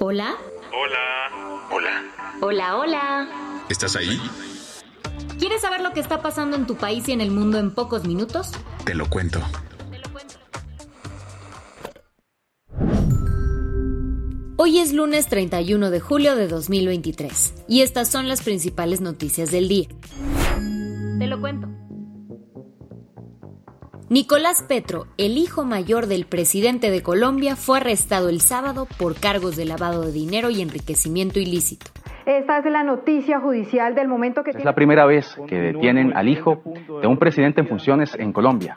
Hola. Hola. Hola. Hola, hola. ¿Estás ahí? ¿Quieres saber lo que está pasando en tu país y en el mundo en pocos minutos? Te lo cuento. Hoy es lunes 31 de julio de 2023 y estas son las principales noticias del día. Nicolás Petro, el hijo mayor del presidente de Colombia, fue arrestado el sábado por cargos de lavado de dinero y enriquecimiento ilícito. Esta es la noticia judicial del momento que... Es la primera vez que detienen al hijo de un presidente en funciones en Colombia.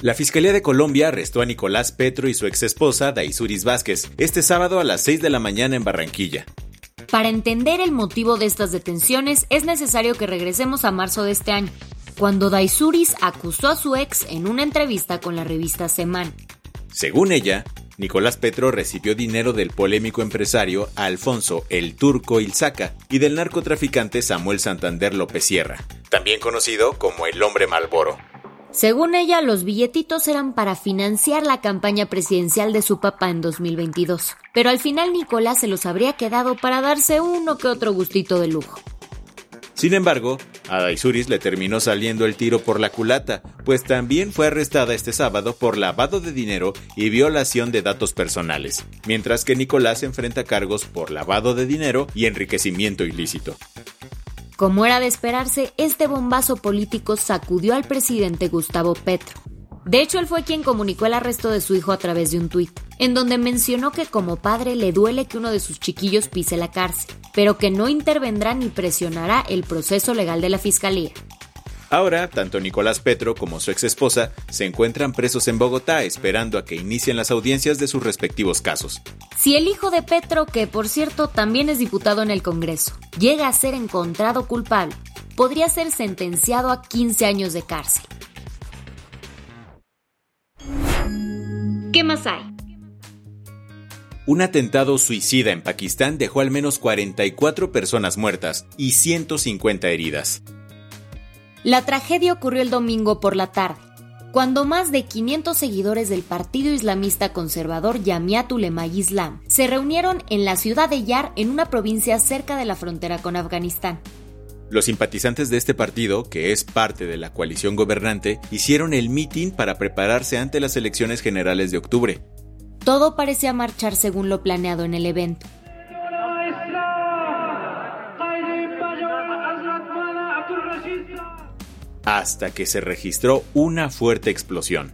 La Fiscalía de Colombia arrestó a Nicolás Petro y su exesposa, Daisuris Vázquez, este sábado a las 6 de la mañana en Barranquilla. Para entender el motivo de estas detenciones es necesario que regresemos a marzo de este año, cuando Daisuris acusó a su ex en una entrevista con la revista Semana. Según ella, Nicolás Petro recibió dinero del polémico empresario Alfonso el Turco Ilzaca y del narcotraficante Samuel Santander López Sierra, también conocido como el Hombre Malboro. Según ella, los billetitos eran para financiar la campaña presidencial de su papá en 2022, pero al final Nicolás se los habría quedado para darse uno que otro gustito de lujo. Sin embargo, a Daisuris le terminó saliendo el tiro por la culata, pues también fue arrestada este sábado por lavado de dinero y violación de datos personales, mientras que Nicolás enfrenta cargos por lavado de dinero y enriquecimiento ilícito. Como era de esperarse, este bombazo político sacudió al presidente Gustavo Petro. De hecho, él fue quien comunicó el arresto de su hijo a través de un tuit, en donde mencionó que como padre le duele que uno de sus chiquillos pise la cárcel, pero que no intervendrá ni presionará el proceso legal de la fiscalía. Ahora, tanto Nicolás Petro como su exesposa se encuentran presos en Bogotá esperando a que inicien las audiencias de sus respectivos casos. Si el hijo de Petro, que por cierto también es diputado en el Congreso, llega a ser encontrado culpable, podría ser sentenciado a 15 años de cárcel. ¿Qué más hay? Un atentado suicida en Pakistán dejó al menos 44 personas muertas y 150 heridas. La tragedia ocurrió el domingo por la tarde, cuando más de 500 seguidores del partido islamista conservador Yamiat Ulema Islam se reunieron en la ciudad de Yar en una provincia cerca de la frontera con Afganistán. Los simpatizantes de este partido, que es parte de la coalición gobernante, hicieron el mitin para prepararse ante las elecciones generales de octubre. Todo parecía marchar según lo planeado en el evento. hasta que se registró una fuerte explosión.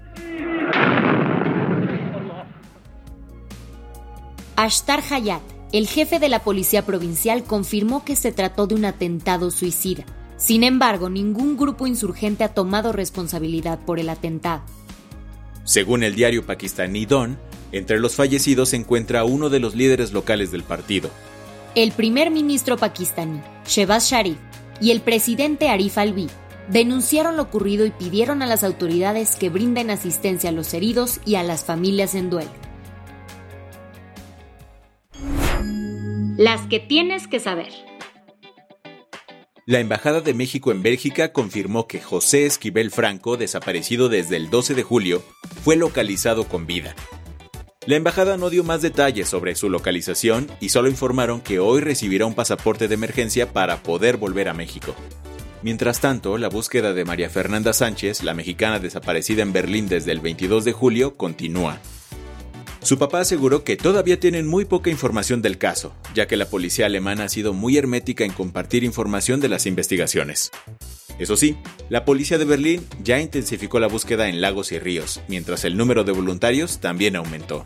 Ashtar Hayat, el jefe de la policía provincial, confirmó que se trató de un atentado suicida. Sin embargo, ningún grupo insurgente ha tomado responsabilidad por el atentado. Según el diario pakistaní Don, entre los fallecidos se encuentra uno de los líderes locales del partido. El primer ministro pakistaní, Shehbaz Sharif, y el presidente Arif Alvi denunciaron lo ocurrido y pidieron a las autoridades que brinden asistencia a los heridos y a las familias en duelo. Las que tienes que saber. La Embajada de México en Bélgica confirmó que José Esquivel Franco, desaparecido desde el 12 de julio, fue localizado con vida. La embajada no dio más detalles sobre su localización y solo informaron que hoy recibirá un pasaporte de emergencia para poder volver a México. Mientras tanto, la búsqueda de María Fernanda Sánchez, la mexicana desaparecida en Berlín desde el 22 de julio, continúa. Su papá aseguró que todavía tienen muy poca información del caso, ya que la policía alemana ha sido muy hermética en compartir información de las investigaciones. Eso sí, la policía de Berlín ya intensificó la búsqueda en lagos y ríos, mientras el número de voluntarios también aumentó.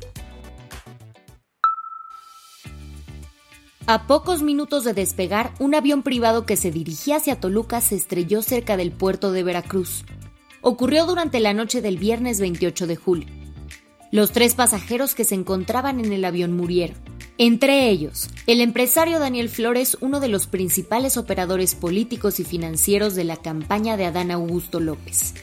A pocos minutos de despegar, un avión privado que se dirigía hacia Toluca se estrelló cerca del puerto de Veracruz. ocurrió durante la noche del viernes 28 de julio. Los tres pasajeros que se encontraban en el avión murieron. Entre ellos, el empresario Daniel Flores, uno de los principales operadores políticos y financieros de la campaña de Adán Augusto López.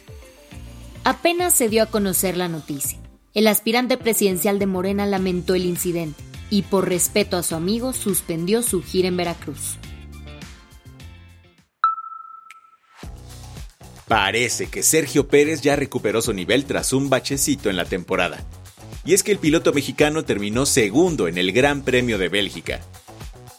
Apenas se dio a conocer la noticia. El aspirante presidencial de Morena lamentó el incidente y por respeto a su amigo suspendió su gira en Veracruz. Parece que Sergio Pérez ya recuperó su nivel tras un bachecito en la temporada. Y es que el piloto mexicano terminó segundo en el Gran Premio de Bélgica.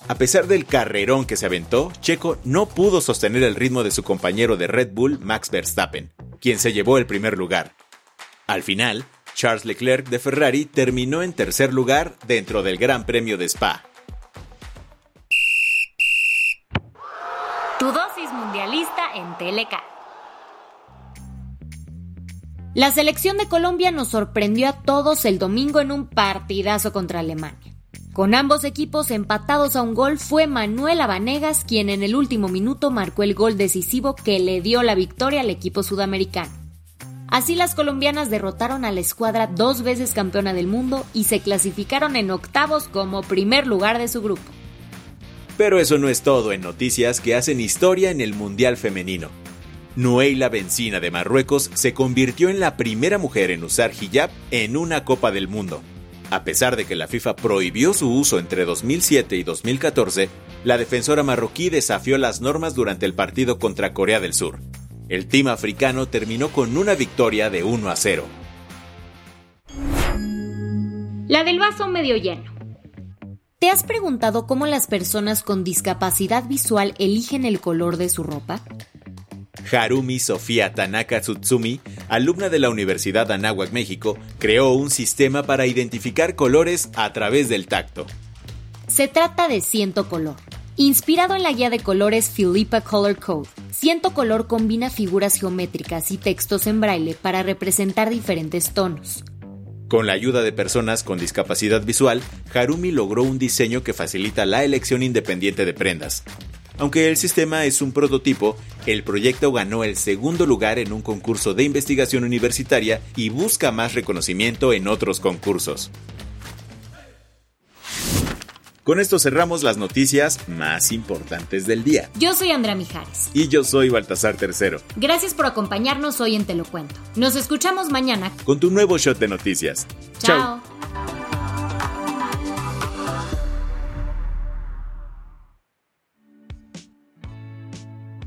A pesar del carrerón que se aventó, Checo no pudo sostener el ritmo de su compañero de Red Bull, Max Verstappen, quien se llevó el primer lugar. Al final, Charles Leclerc de Ferrari terminó en tercer lugar dentro del Gran Premio de Spa. Tu dosis mundialista en TLK. La selección de Colombia nos sorprendió a todos el domingo en un partidazo contra Alemania. Con ambos equipos empatados a un gol fue Manuel Abanegas quien en el último minuto marcó el gol decisivo que le dio la victoria al equipo sudamericano. Así las colombianas derrotaron a la escuadra dos veces campeona del mundo y se clasificaron en octavos como primer lugar de su grupo. Pero eso no es todo en noticias que hacen historia en el Mundial Femenino. Nueila Benzina de Marruecos se convirtió en la primera mujer en usar hijab en una Copa del Mundo. A pesar de que la FIFA prohibió su uso entre 2007 y 2014, la defensora marroquí desafió las normas durante el partido contra Corea del Sur. El team africano terminó con una victoria de 1 a 0. La del vaso medio lleno. ¿Te has preguntado cómo las personas con discapacidad visual eligen el color de su ropa? Harumi Sofía Tanaka Tsutsumi, alumna de la Universidad Anáhuac, México, creó un sistema para identificar colores a través del tacto. Se trata de Ciento Color. Inspirado en la guía de colores Philippa Color Code, Ciento Color combina figuras geométricas y textos en braille para representar diferentes tonos. Con la ayuda de personas con discapacidad visual, Harumi logró un diseño que facilita la elección independiente de prendas, aunque el sistema es un prototipo, el proyecto ganó el segundo lugar en un concurso de investigación universitaria y busca más reconocimiento en otros concursos. Con esto cerramos las noticias más importantes del día. Yo soy Andrea Mijares. Y yo soy Baltasar Tercero. Gracias por acompañarnos hoy en Te lo cuento. Nos escuchamos mañana con tu nuevo shot de noticias. Chao.